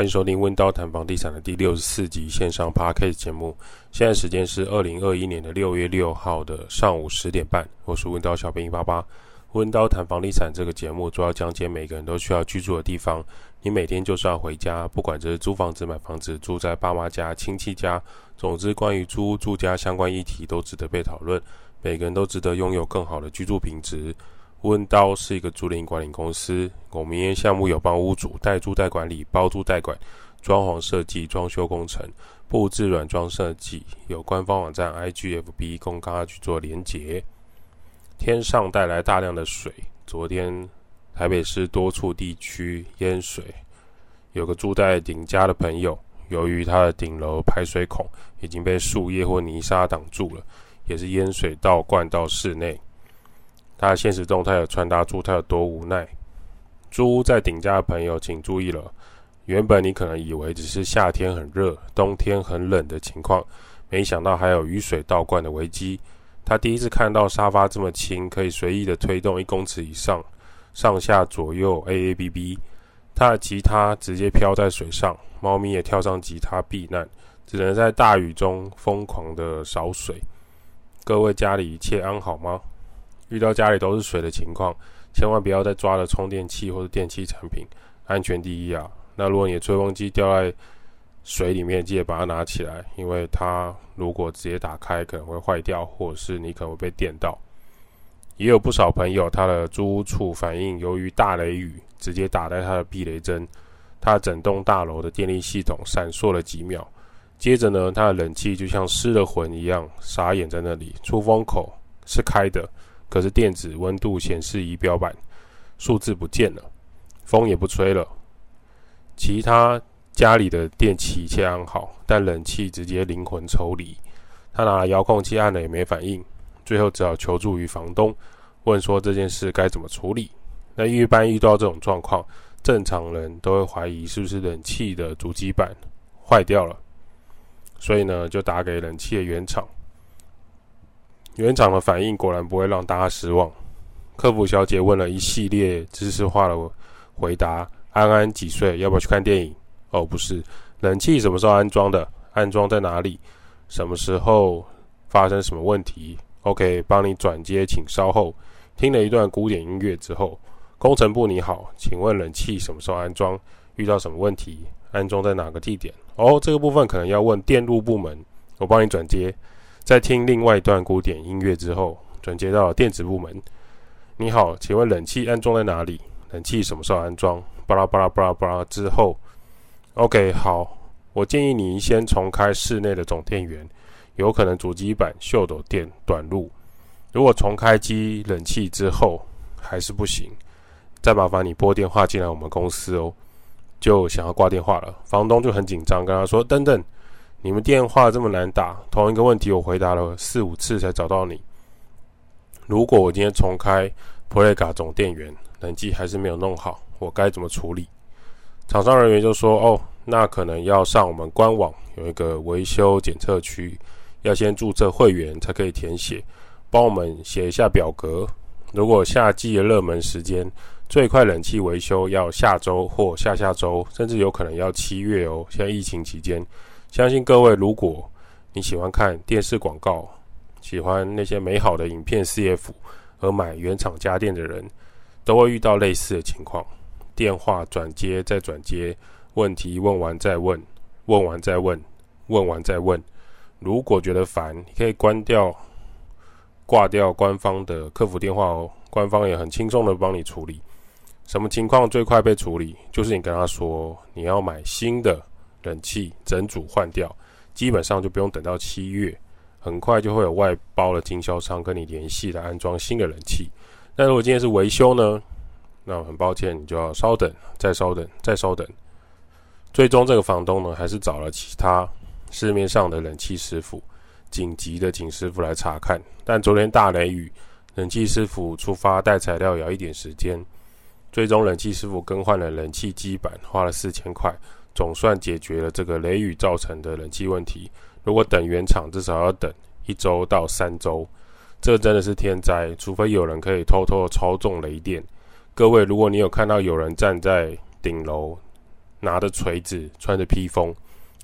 欢迎收听温刀谈房地产的第六十四集线上 Podcast 节目。现在时间是二零二一年的六月六号的上午十点半。我是温刀小编一八八。温刀谈房地产这个节目主要讲解每个人都需要居住的地方。你每天就是要回家，不管这是租房子、买房子、住在爸妈家、亲戚家，总之关于租屋住家相关议题都值得被讨论。每个人都值得拥有更好的居住品质。温刀是一个租赁管理公司，我们营业项目有帮屋主代租代管理、包租代管、装潢设计、装修工程、布置软装设计，有官方网站 IGFB 供大家去做连结。天上带来大量的水，昨天台北市多处地区淹水，有个住在顶家的朋友，由于他的顶楼排水孔已经被树叶或泥沙挡住了，也是淹水倒灌到室内。他的现实动态有传达出他有多无奈。租屋在顶家的朋友，请注意了。原本你可能以为只是夏天很热、冬天很冷的情况，没想到还有雨水倒灌的危机。他第一次看到沙发这么轻，可以随意的推动一公尺以上，上下左右 A A B B。他的吉他直接飘在水上，猫咪也跳上吉他避难，只能在大雨中疯狂的扫水。各位家里一切安好吗？遇到家里都是水的情况，千万不要再抓了充电器或者电器产品，安全第一啊！那如果你的吹风机掉在水里面，记得把它拿起来，因为它如果直接打开可能会坏掉，或者是你可能会被电到。也有不少朋友他的租屋处反映，由于大雷雨直接打在他的避雷针，他整栋大楼的电力系统闪烁了几秒，接着呢，他的冷气就像失了魂一样傻眼在那里，出风口是开的。可是电子温度显示仪表板数字不见了，风也不吹了，其他家里的电器一切安好，但冷气直接灵魂抽离。他拿了遥控器按了也没反应，最后只好求助于房东，问说这件事该怎么处理。那一般遇到这种状况，正常人都会怀疑是不是冷气的主机板坏掉了，所以呢就打给冷气的原厂。原厂的反应果然不会让大家失望。客服小姐问了一系列知识化的回答：安安几岁？要不要去看电影？哦，不是。冷气什么时候安装的？安装在哪里？什么时候发生什么问题？OK，帮你转接，请稍后。听了一段古典音乐之后，工程部你好，请问冷气什么时候安装？遇到什么问题？安装在哪个地点？哦，这个部分可能要问电路部门，我帮你转接。在听另外一段古典音乐之后，转接到了电子部门。你好，请问冷气安装在哪里？冷气什么时候安装？巴拉巴拉巴拉巴拉之后，OK，好，我建议你先重开室内的总电源，有可能主机板秀逗电短路。如果重开机冷气之后还是不行，再麻烦你拨电话进来我们公司哦。就想要挂电话了，房东就很紧张，跟他说：等等。你们电话这么难打，同一个问题我回答了四五次才找到你。如果我今天重开普雷卡总电源，冷气还是没有弄好，我该怎么处理？厂商人员就说：“哦，那可能要上我们官网有一个维修检测区，要先注册会员才可以填写，帮我们写一下表格。如果夏季的热门时间，最快冷气维修要下周或下下周，甚至有可能要七月哦。现在疫情期间。”相信各位，如果你喜欢看电视广告，喜欢那些美好的影片 CF，而买原厂家电的人，都会遇到类似的情况。电话转接再转接，问题问完再问，问完再问，问完再问。如果觉得烦，你可以关掉、挂掉官方的客服电话哦，官方也很轻松的帮你处理。什么情况最快被处理？就是你跟他说你要买新的。冷气整组换掉，基本上就不用等到七月，很快就会有外包的经销商跟你联系来安装新的冷气。但如果今天是维修呢？那很抱歉，你就要稍等，再稍等，再稍等。最终这个房东呢，还是找了其他市面上的冷气师傅，紧急的请师傅来查看。但昨天大雷雨，冷气师傅出发带材料也要一点时间。最终冷气师傅更换了冷气基板，花了四千块。总算解决了这个雷雨造成的冷气问题。如果等原厂，至少要等一周到三周，这真的是天灾。除非有人可以偷偷的操纵雷电。各位，如果你有看到有人站在顶楼拿着锤子，穿着披风，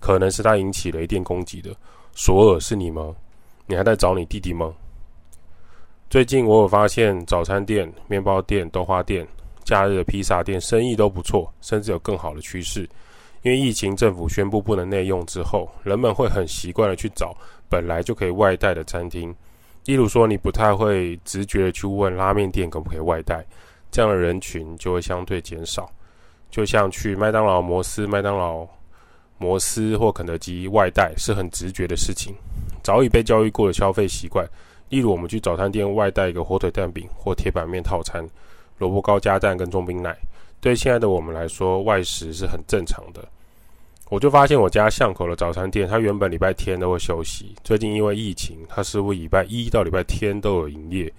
可能是他引起雷电攻击的。索尔是你吗？你还在找你弟弟吗？最近我有发现，早餐店、面包店、豆花店、假日的披萨店生意都不错，甚至有更好的趋势。因为疫情，政府宣布不能内用之后，人们会很习惯的去找本来就可以外带的餐厅。例如说，你不太会直觉的去问拉面店可不可以外带，这样的人群就会相对减少。就像去麦当劳、摩斯、麦当劳。摩斯或肯德基外带是很直觉的事情，早已被教育过的消费习惯。例如，我们去早餐店外带一个火腿蛋饼或铁板面套餐，萝卜糕加蛋跟中冰奶，对现在的我们来说，外食是很正常的。我就发现我家巷口的早餐店，它原本礼拜天都会休息，最近因为疫情，它似乎礼拜一到礼拜天都有营业。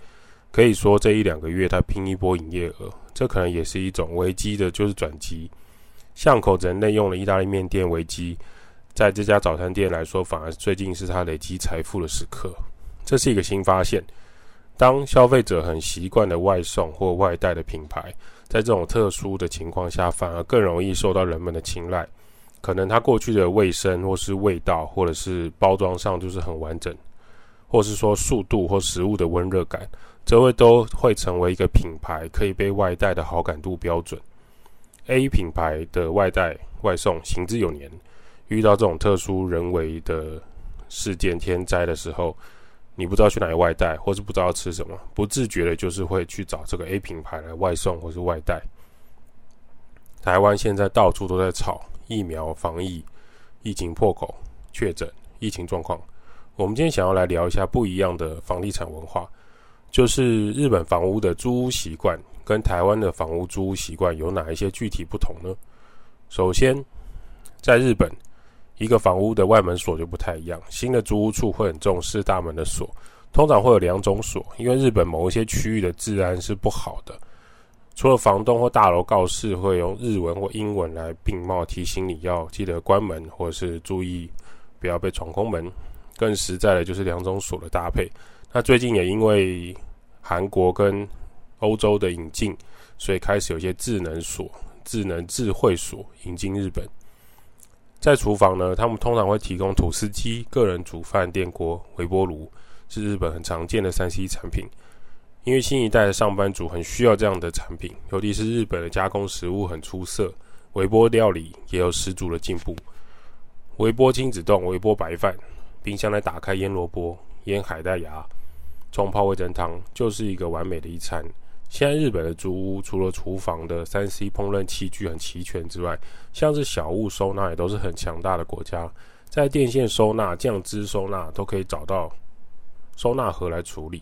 可以说这一两个月它拼一波营业额，这可能也是一种危机的，就是转机。巷口人类用了意大利面店危机，在这家早餐店来说，反而最近是他累积财富的时刻。这是一个新发现。当消费者很习惯的外送或外带的品牌，在这种特殊的情况下，反而更容易受到人们的青睐。可能它过去的卫生，或是味道，或者是包装上就是很完整，或是说速度或食物的温热感，这会都会成为一个品牌可以被外带的好感度标准。A 品牌的外带外送行之有年，遇到这种特殊人为的事件天灾的时候，你不知道去哪里外带，或是不知道吃什么，不自觉的就是会去找这个 A 品牌来外送或是外带。台湾现在到处都在吵疫苗防疫、疫情破口、确诊、疫情状况。我们今天想要来聊一下不一样的房地产文化，就是日本房屋的租屋习惯。跟台湾的房屋租屋习惯有哪一些具体不同呢？首先，在日本，一个房屋的外门锁就不太一样。新的租屋处会很重视大门的锁，通常会有两种锁，因为日本某一些区域的治安是不好的。除了房东或大楼告示会用日文或英文来并茂提醒你要记得关门，或者是注意不要被闯空门。更实在的就是两种锁的搭配。那最近也因为韩国跟欧洲的引进，所以开始有些智能锁、智能智慧锁引进日本。在厨房呢，他们通常会提供吐司机、个人煮饭电锅、微波炉，是日本很常见的三 C 产品。因为新一代的上班族很需要这样的产品，尤其是日本的加工食物很出色，微波料理也有十足的进步。微波亲子丼、微波白饭，冰箱来打开腌萝卜、腌海带芽、冲泡味噌汤，就是一个完美的一餐。现在日本的租屋，除了厨房的三 C 烹饪器具很齐全之外，像是小物收纳也都是很强大的国家。在电线收纳、酱汁收纳都可以找到收纳盒来处理。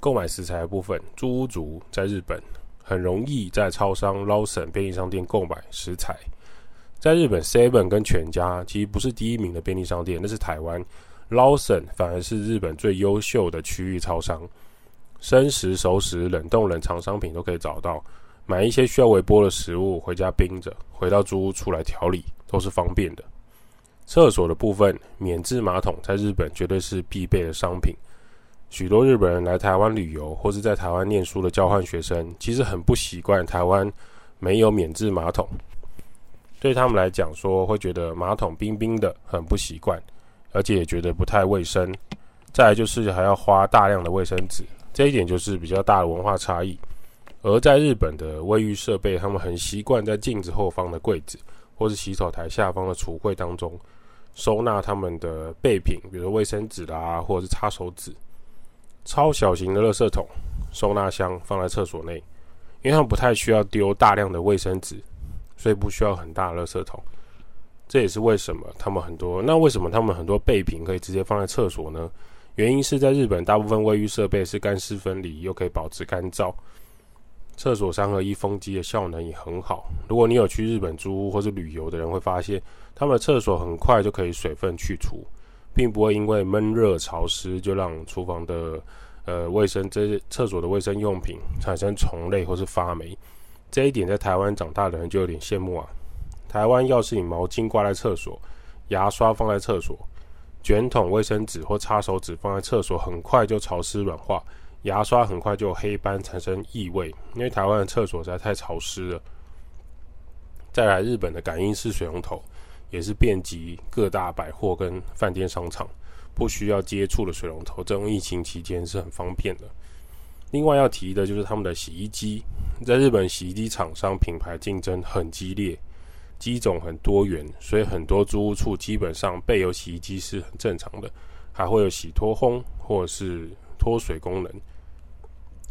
购买食材的部分，租屋族在日本很容易在超商、Lawson 便利商店购买食材。在日本，Seven 跟全家其实不是第一名的便利商店，那是台湾。Lawson 反而是日本最优秀的区域超商。生食、熟食、冷冻、冷藏商品都可以找到。买一些需要微波的食物回家冰着，回到租屋出来调理都是方便的。厕所的部分，免治马桶在日本绝对是必备的商品。许多日本人来台湾旅游或是在台湾念书的交换学生，其实很不习惯台湾没有免治马桶。对他们来讲，说会觉得马桶冰冰的，很不习惯，而且也觉得不太卫生。再来就是还要花大量的卫生纸。这一点就是比较大的文化差异，而在日本的卫浴设备，他们很习惯在镜子后方的柜子，或是洗手台下方的橱柜当中收纳他们的备品，比如卫生纸啦，或者是擦手纸。超小型的垃圾桶收纳箱放在厕所内，因为他们不太需要丢大量的卫生纸，所以不需要很大的垃圾桶。这也是为什么他们很多，那为什么他们很多备品可以直接放在厕所呢？原因是在日本，大部分卫浴设备是干湿分离，又可以保持干燥。厕所三合一风机的效能也很好。如果你有去日本租屋或是旅游的人会发现，他们的厕所很快就可以水分去除，并不会因为闷热潮湿就让厨房的呃卫生这厕所的卫生用品产生虫类或是发霉。这一点在台湾长大的人就有点羡慕啊。台湾要是你毛巾挂在厕所，牙刷放在厕所。卷筒卫生纸或擦手纸放在厕所，很快就潮湿软化；牙刷很快就黑斑，产生异味。因为台湾的厕所实在太潮湿了。再来，日本的感应式水龙头也是遍及各大百货跟饭店商场，不需要接触的水龙头，这种疫情期间是很方便的。另外要提的就是他们的洗衣机，在日本洗衣机厂商品牌竞争很激烈，机种很多元，所以很多租屋处基本上备有洗衣机是很正常的，还会有洗脱烘或是脱水功能。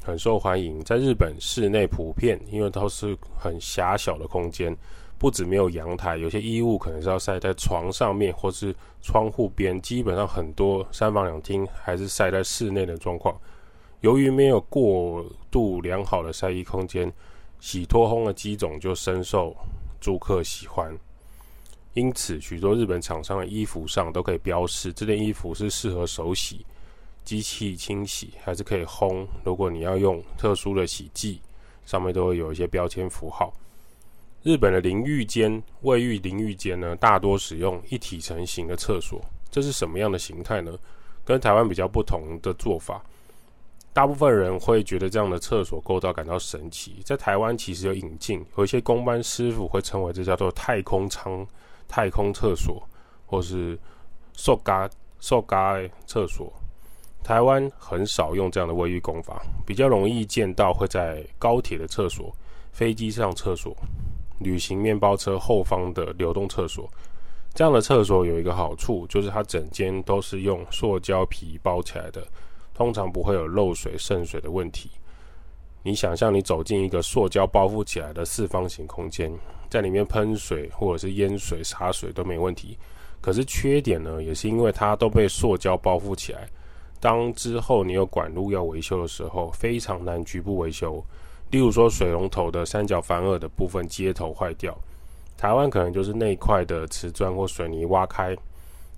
很受欢迎，在日本室内普遍，因为都是很狭小的空间，不止没有阳台，有些衣物可能是要晒在床上面或是窗户边，基本上很多三房两厅还是晒在室内的状况。由于没有过度良好的晒衣空间，洗脱烘的机种就深受租客喜欢，因此许多日本厂商的衣服上都可以标示这件衣服是适合手洗。机器清洗还是可以烘。如果你要用特殊的洗剂，上面都会有一些标签符号。日本的淋浴间、卫浴淋浴间呢，大多使用一体成型的厕所。这是什么样的形态呢？跟台湾比较不同的做法。大部分人会觉得这样的厕所构造感到神奇。在台湾其实有引进，有一些工班师傅会称为这叫做太空舱、太空厕所，或是塑嘎塑嘎厕所。台湾很少用这样的卫浴工法，比较容易见到会在高铁的厕所、飞机上厕所、旅行面包车后方的流动厕所。这样的厕所有一个好处，就是它整间都是用塑胶皮包起来的，通常不会有漏水渗水的问题。你想象你走进一个塑胶包覆起来的四方形空间，在里面喷水或者是淹水洒水都没问题。可是缺点呢，也是因为它都被塑胶包覆起来。当之后你有管路要维修的时候，非常难局部维修。例如说，水龙头的三角反耳的部分接头坏掉，台湾可能就是那一块的瓷砖或水泥挖开，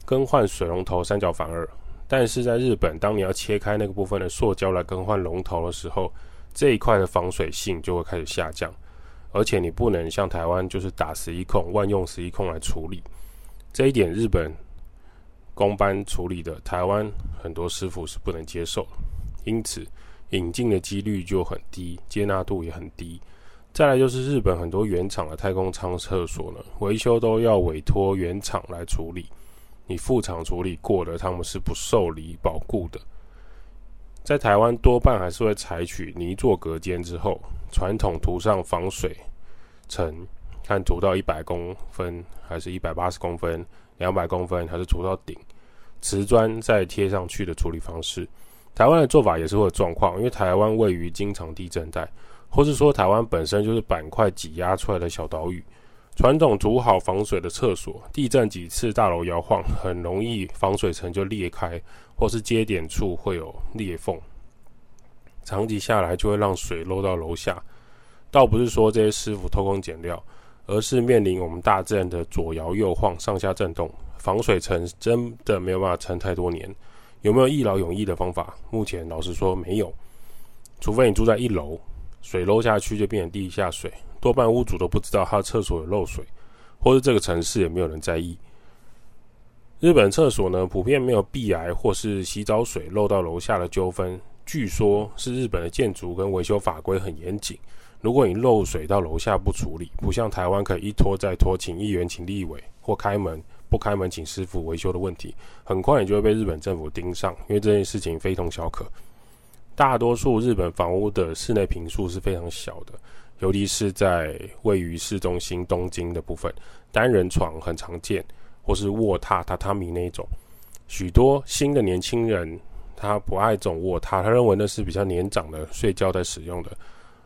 更换水龙头三角反耳。但是在日本，当你要切开那个部分的塑胶来更换龙头的时候，这一块的防水性就会开始下降，而且你不能像台湾就是打十一孔万用十一孔来处理。这一点日本。工班处理的，台湾很多师傅是不能接受，因此引进的几率就很低，接纳度也很低。再来就是日本很多原厂的太空舱厕所呢，维修都要委托原厂来处理，你副厂处理过的，他们是不受理保固的。在台湾多半还是会采取泥做隔间之后，传统涂上防水层，看涂到一百公分还是一百八十公分。两百公分还是涂到顶，瓷砖再贴上去的处理方式。台湾的做法也是会有状况，因为台湾位于经常地震带，或是说台湾本身就是板块挤压出来的小岛屿。传统涂好防水的厕所，地震几次大楼摇晃，很容易防水层就裂开，或是接点处会有裂缝。长期下来就会让水漏到楼下。倒不是说这些师傅偷工减料。而是面临我们大自然的左摇右晃、上下震动，防水层真的没有办法撑太多年。有没有一劳永逸的方法？目前老实说没有，除非你住在一楼，水漏下去就变成地下水，多半屋主都不知道他的厕所有漏水，或是这个城市也没有人在意。日本厕所呢，普遍没有壁癌或是洗澡水漏到楼下的纠纷，据说是日本的建筑跟维修法规很严谨。如果你漏水到楼下不处理，不像台湾可以一拖再拖，请议员、请立委或开门不开门，请师傅维修的问题，很快你就会被日本政府盯上，因为这件事情非同小可。大多数日本房屋的室内坪数是非常小的，尤其是在位于市中心东京的部分，单人床很常见，或是卧榻榻榻米那一种。许多新的年轻人他不爱这种卧榻，他认为那是比较年长的睡觉在使用的。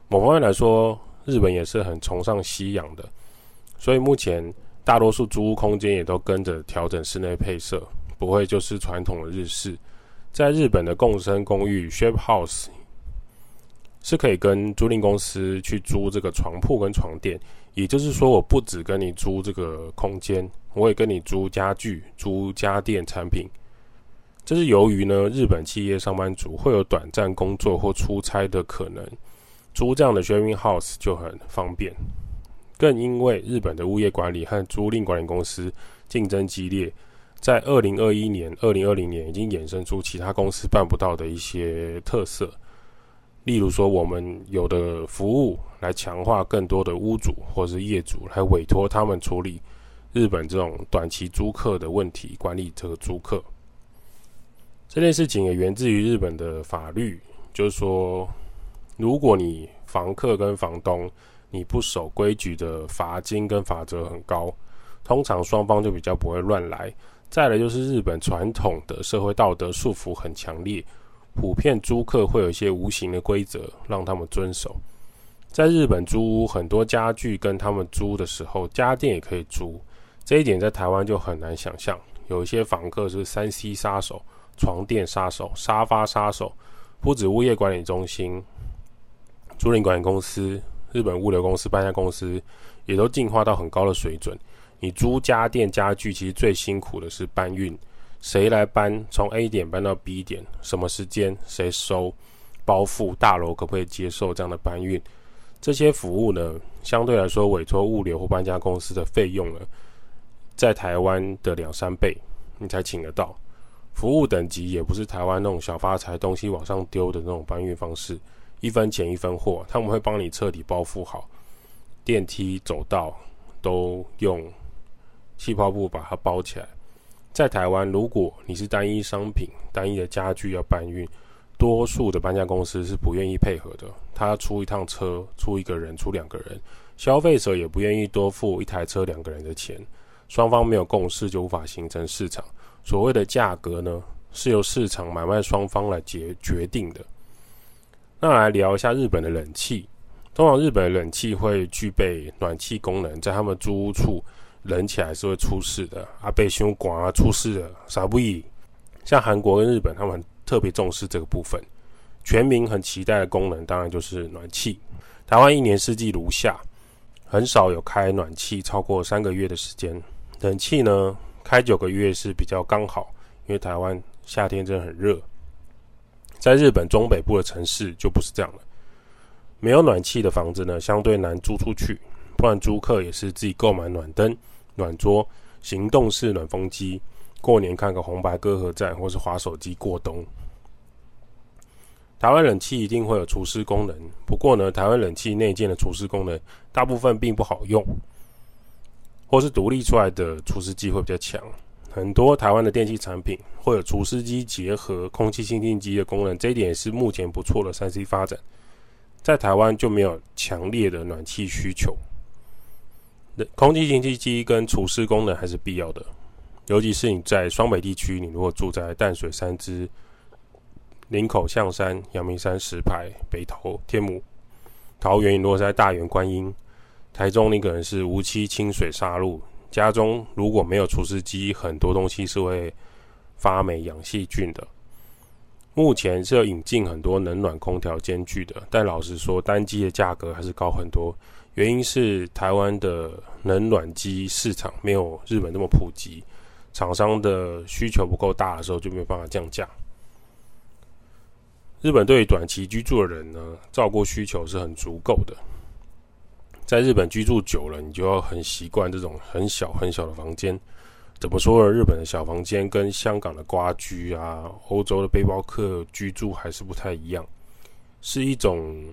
某方面来说，日本也是很崇尚西洋的，所以目前大多数租屋空间也都跟着调整室内配色，不会就是传统的日式。在日本的共生公寓 （share house） 是可以跟租赁公司去租这个床铺跟床垫，也就是说，我不只跟你租这个空间，我也跟你租家具、租家电产品。这是由于呢，日本企业上班族会有短暂工作或出差的可能。租这样的 sharing house 就很方便，更因为日本的物业管理和租赁管理公司竞争激烈，在二零二一年、二零二零年已经衍生出其他公司办不到的一些特色。例如说，我们有的服务来强化更多的屋主或是业主，来委托他们处理日本这种短期租客的问题，管理这个租客。这件事情也源自于日本的法律，就是说，如果你房客跟房东你不守规矩的罚金跟罚则很高，通常双方就比较不会乱来。再来就是日本传统的社会道德束缚很强烈，普遍租客会有一些无形的规则让他们遵守。在日本租屋，很多家具跟他们租的时候，家电也可以租，这一点在台湾就很难想象。有一些房客是三 C 杀手。床垫杀手、沙发杀手，不止物业管理中心、租赁管理公司、日本物流公司、搬家公司，也都进化到很高的水准。你租家电家具，其实最辛苦的是搬运，谁来搬？从 A 点搬到 B 点，什么时间？谁收？包付？大楼可不可以接受这样的搬运？这些服务呢，相对来说，委托物流或搬家公司的费用呢，在台湾的两三倍，你才请得到。服务等级也不是台湾那种小发财东西往上丢的那种搬运方式，一分钱一分货，他们会帮你彻底包覆好，电梯走道都用气泡布把它包起来。在台湾，如果你是单一商品、单一的家具要搬运，多数的搬家公司是不愿意配合的。他出一趟车，出一个人，出两个人，消费者也不愿意多付一台车两个人的钱，双方没有共识就无法形成市场。所谓的价格呢，是由市场买卖双方来决决定的。那来聊一下日本的冷气。通常日本的冷气会具备暖气功能，在他们租屋处冷起来是会出事的。啊，被凶管啊，出事了，啥不？像韩国跟日本，他们特别重视这个部分。全民很期待的功能，当然就是暖气。台湾一年四季如夏，很少有开暖气超过三个月的时间。冷气呢？开九个月是比较刚好，因为台湾夏天真的很热。在日本中北部的城市就不是这样了，没有暖气的房子呢，相对难租出去，不然租客也是自己购买暖灯、暖桌、行动式暖风机，过年看个红白歌合战，或是滑手机过冬。台湾冷气一定会有除湿功能，不过呢，台湾冷气内建的除湿功能大部分并不好用。或是独立出来的除湿机会比较强，很多台湾的电器产品会有除湿机结合空气清净机的功能，这一点也是目前不错的三 C 发展。在台湾就没有强烈的暖气需求，空气清净机跟除湿功能还是必要的，尤其是你在双北地区，你如果住在淡水、三芝、林口、象山、阳明山、石牌、北投、天母、桃园，你如果在大园、观音。台中，你可能是无期清水沙路，家中如果没有除湿机，很多东西是会发霉养细菌的。目前是要引进很多冷暖空调兼具的，但老实说，单机的价格还是高很多。原因是台湾的冷暖机市场没有日本那么普及，厂商的需求不够大的时候就没有办法降价。日本对于短期居住的人呢，照顾需求是很足够的。在日本居住久了，你就要很习惯这种很小很小的房间。怎么说呢？日本的小房间跟香港的瓜居啊、欧洲的背包客居住还是不太一样，是一种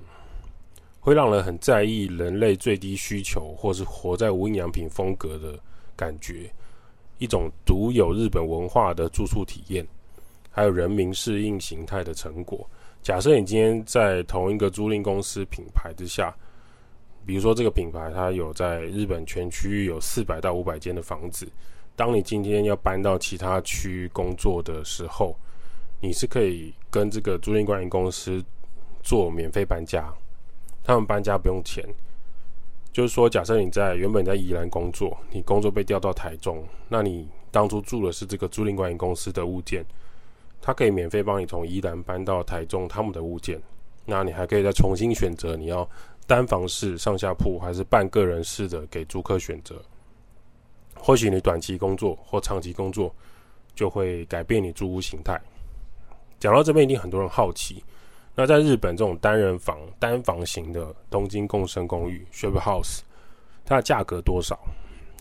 会让人很在意人类最低需求，或是活在无印良品风格的感觉，一种独有日本文化的住宿体验，还有人民适应形态的成果。假设你今天在同一个租赁公司品牌之下。比如说，这个品牌它有在日本全区域有四百到五百间的房子。当你今天要搬到其他区域工作的时候，你是可以跟这个租赁管理公司做免费搬家，他们搬家不用钱。就是说，假设你在原本在宜兰工作，你工作被调到台中，那你当初住的是这个租赁管理公司的物件，他可以免费帮你从宜兰搬到台中他们的物件。那你还可以再重新选择你要。单房式上下铺还是半个人式的，给租客选择。或许你短期工作或长期工作，就会改变你租屋形态。讲到这边，一定很多人好奇，那在日本这种单人房、单房型的东京共生公寓 （share house），它的价格多少？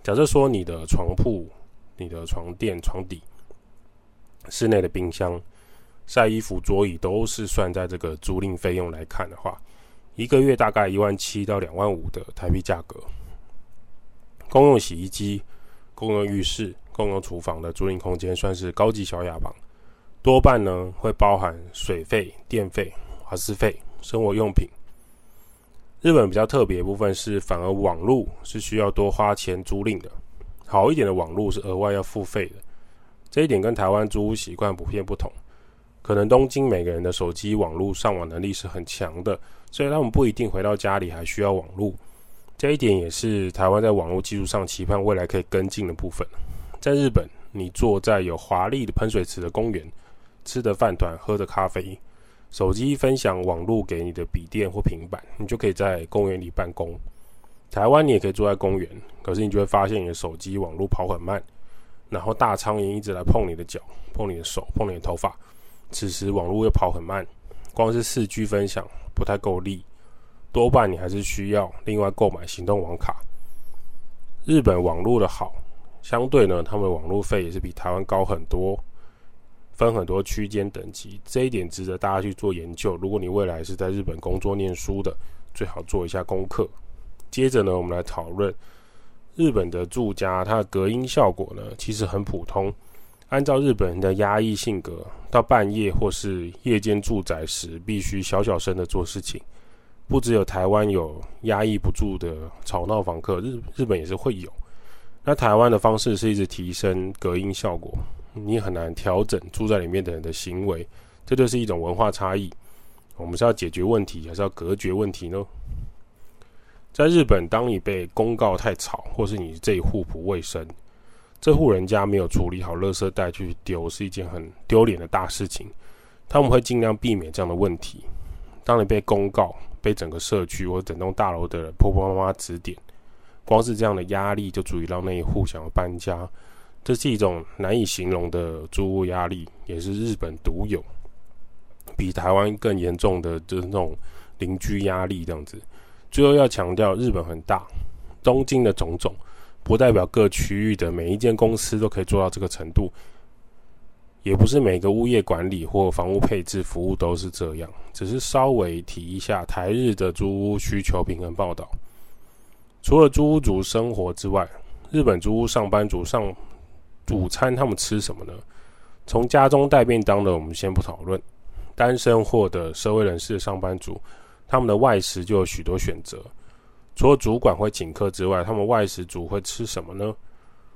假设说你的床铺、你的床垫、床底、室内的冰箱、晒衣服、桌椅都是算在这个租赁费用来看的话，一个月大概一万七到两万五的台币价格。公用洗衣机、公用浴室、公用厨房的租赁空间算是高级小雅房，多半呢会包含水费、电费、瓦斯费、生活用品。日本比较特别的部分是，反而网络是需要多花钱租赁的，好一点的网络是额外要付费的。这一点跟台湾租屋习惯普遍不同。可能东京每个人的手机网络上网能力是很强的，所以他们不一定回到家里还需要网络。这一点也是台湾在网络技术上期盼未来可以跟进的部分。在日本，你坐在有华丽的喷水池的公园，吃着饭团，喝着咖啡，手机分享网络给你的笔电或平板，你就可以在公园里办公。台湾你也可以坐在公园，可是你就会发现你的手机网络跑很慢，然后大苍蝇一直来碰你的脚、碰你的手、碰你的头发。此时网络又跑很慢，光是四 G 分享不太够力，多半你还是需要另外购买行动网卡。日本网络的好，相对呢，他们网络费也是比台湾高很多，分很多区间等级，这一点值得大家去做研究。如果你未来是在日本工作念书的，最好做一下功课。接着呢，我们来讨论日本的住家，它的隔音效果呢，其实很普通。按照日本人的压抑性格，到半夜或是夜间住宅时，必须小小声的做事情。不只有台湾有压抑不住的吵闹房客，日日本也是会有。那台湾的方式是一直提升隔音效果，你很难调整住在里面的人的行为，这就是一种文化差异。我们是要解决问题，还是要隔绝问题呢？在日本，当你被公告太吵，或是你这一户不卫生。这户人家没有处理好垃圾袋去丢，是一件很丢脸的大事情。他们会尽量避免这样的问题。当你被公告，被整个社区或整栋大楼的婆婆妈妈指点，光是这样的压力就足以让那一户想要搬家。这是一种难以形容的租屋压力，也是日本独有，比台湾更严重的就是那种邻居压力这样子。最后要强调，日本很大，东京的种种。不代表各区域的每一间公司都可以做到这个程度，也不是每个物业管理或房屋配置服务都是这样。只是稍微提一下台日的租屋需求平衡报道。除了租屋族生活之外，日本租屋上班族上午餐他们吃什么呢？从家中带便当的我们先不讨论，单身或的社会人士上班族，他们的外食就有许多选择。除了主管会请客之外，他们外食族会吃什么呢？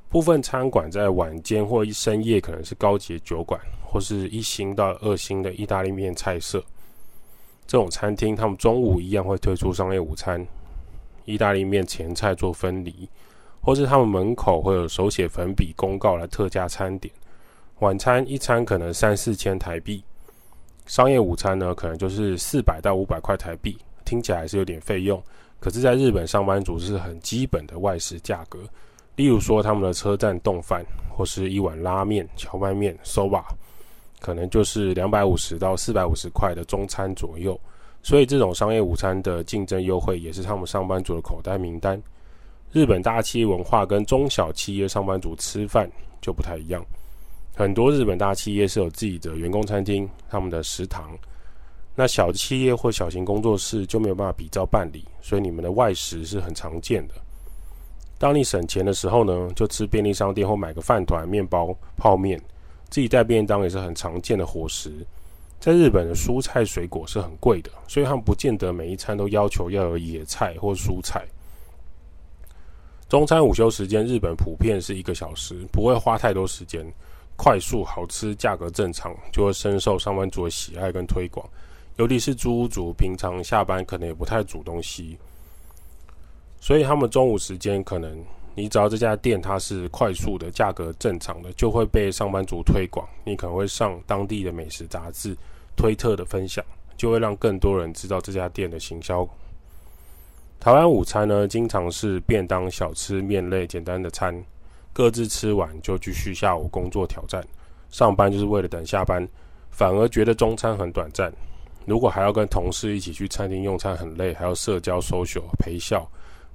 部分餐馆在晚间或深夜可能是高级酒馆，或是一星到二星的意大利面菜色。这种餐厅，他们中午一样会推出商业午餐，意大利面前菜做分离，或是他们门口会有手写粉笔公告来特价餐点。晚餐一餐可能三四千台币，商业午餐呢，可能就是四百到五百块台币，听起来还是有点费用。可是，在日本上班族是很基本的外食价格，例如说他们的车站冻饭，或是一碗拉面、荞麦面、soba，可能就是两百五十到四百五十块的中餐左右。所以，这种商业午餐的竞争优惠，也是他们上班族的口袋名单。日本大企业文化跟中小企业上班族吃饭就不太一样，很多日本大企业是有自己的员工餐厅，他们的食堂。那小企业或小型工作室就没有办法比照办理，所以你们的外食是很常见的。当你省钱的时候呢，就吃便利商店或买个饭团、面包、泡面，自己带便当也是很常见的伙食。在日本的蔬菜水果是很贵的，所以他们不见得每一餐都要求要有野菜或蔬菜。中餐午休时间，日本普遍是一个小时，不会花太多时间，快速、好吃、价格正常，就会深受上班族的喜爱跟推广。尤其是租屋族，平常下班可能也不太煮东西，所以他们中午时间可能，你只要这家店它是快速的、价格正常的，就会被上班族推广。你可能会上当地的美食杂志、推特的分享，就会让更多人知道这家店的行销。台湾午餐呢，经常是便当、小吃、面类简单的餐，各自吃完就继续下午工作挑战。上班就是为了等下班，反而觉得中餐很短暂。如果还要跟同事一起去餐厅用餐很累，还要社交、social、陪笑。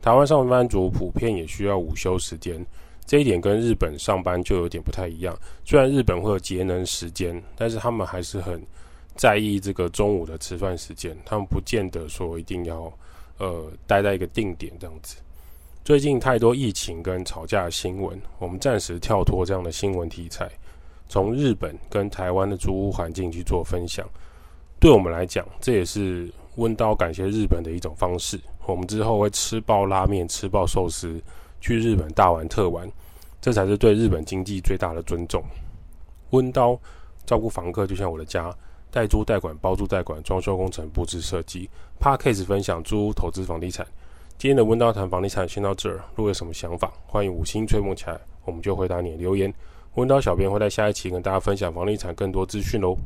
台湾上班族普遍也需要午休时间，这一点跟日本上班就有点不太一样。虽然日本会有节能时间，但是他们还是很在意这个中午的吃饭时间。他们不见得说一定要呃待在一个定点这样子。最近太多疫情跟吵架的新闻，我们暂时跳脱这样的新闻题材，从日本跟台湾的租屋环境去做分享。对我们来讲，这也是温刀感谢日本的一种方式。我们之后会吃爆拉面、吃爆寿司，去日本大玩特玩，这才是对日本经济最大的尊重。温刀照顾房客就像我的家，代租代管、包租代管、装修工程、布置设计。怕 case 分享租屋投资房地产。今天的温刀谈房地产先到这儿，如果有什么想法，欢迎五星吹捧起来，我们就回答你的留言。温刀小编会在下一期跟大家分享房地产更多资讯喽。